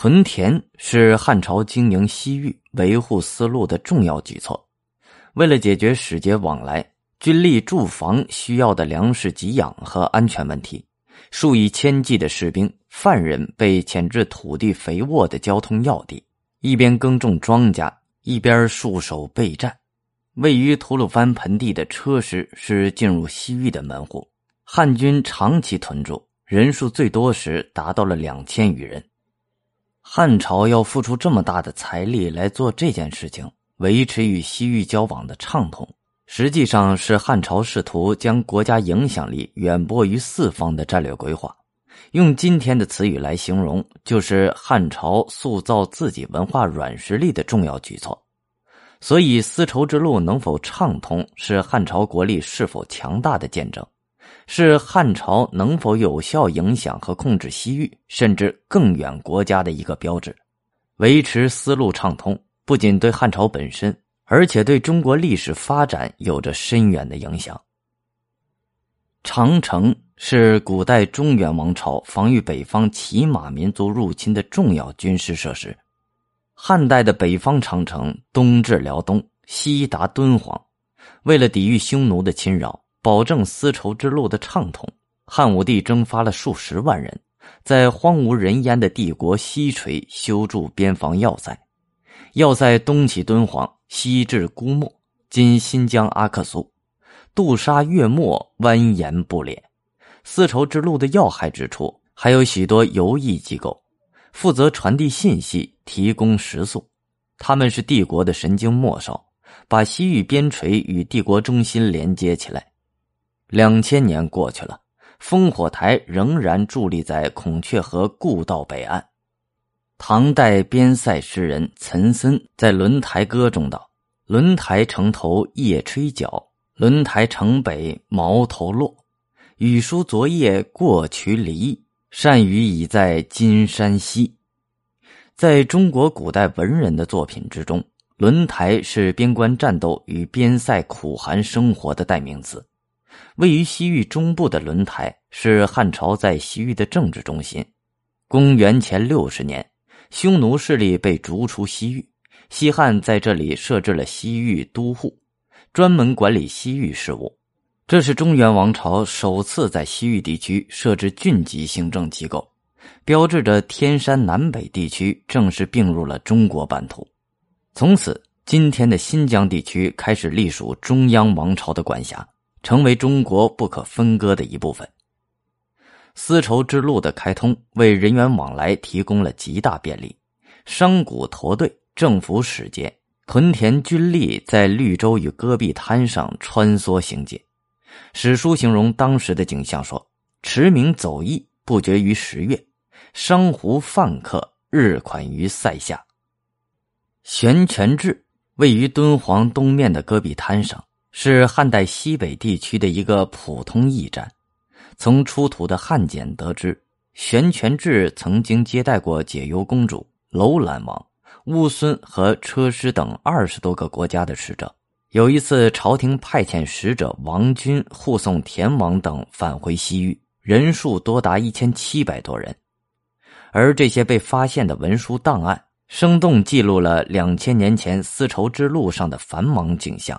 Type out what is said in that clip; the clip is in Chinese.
屯田是汉朝经营西域、维护丝路的重要举措。为了解决使节往来、军力驻防需要的粮食给养和安全问题，数以千计的士兵、犯人被遣至土地肥沃的交通要地，一边耕种庄稼，一边戍守备战。位于吐鲁番盆地的车师是进入西域的门户，汉军长期屯驻，人数最多时达到了两千余人。汉朝要付出这么大的财力来做这件事情，维持与西域交往的畅通，实际上是汉朝试图将国家影响力远播于四方的战略规划。用今天的词语来形容，就是汉朝塑造自己文化软实力的重要举措。所以，丝绸之路能否畅通，是汉朝国力是否强大的见证。是汉朝能否有效影响和控制西域甚至更远国家的一个标志。维持丝路畅通，不仅对汉朝本身，而且对中国历史发展有着深远的影响。长城是古代中原王朝防御北方骑马民族入侵的重要军事设施。汉代的北方长城东至辽东，西达敦煌，为了抵御匈奴的侵扰。保证丝绸之路的畅通，汉武帝征发了数十万人，在荒无人烟的帝国西陲修筑边防要塞。要塞东起敦煌，西至姑墨（今新疆阿克苏），杜沙越墨，蜿蜒不裂。丝绸之路的要害之处，还有许多游艺机构，负责传递信息，提供食宿。他们是帝国的神经末梢，把西域边陲与帝国中心连接起来。两千年过去了，烽火台仍然伫立在孔雀河故道北岸。唐代边塞诗人岑参在《轮台歌》中道：“轮台城头夜吹角，轮台城北毛头落。雨疏昨夜过渠犁，善雨已在金山西。”在中国古代文人的作品之中，轮台是边关战斗与边塞苦寒生活的代名词。位于西域中部的轮台是汉朝在西域的政治中心。公元前六十年，匈奴势力被逐出西域，西汉在这里设置了西域都护，专门管理西域事务。这是中原王朝首次在西域地区设置郡级行政机构，标志着天山南北地区正式并入了中国版图。从此，今天的新疆地区开始隶属中央王朝的管辖。成为中国不可分割的一部分。丝绸之路的开通为人员往来提供了极大便利，商贾驼队、政府使节、屯田军力在绿洲与戈壁滩上穿梭行进。史书形容当时的景象说：“驰名走驿不绝于十月，商胡贩客日款于塞下。”玄泉置位于敦煌东面的戈壁滩上。是汉代西北地区的一个普通驿站。从出土的汉简得知，玄泉至曾经接待过解忧公主、楼兰王、乌孙和车师等二十多个国家的使者。有一次，朝廷派遣使者王军护送田王等返回西域，人数多达一千七百多人。而这些被发现的文书档案，生动记录了两千年前丝绸之路上的繁忙景象。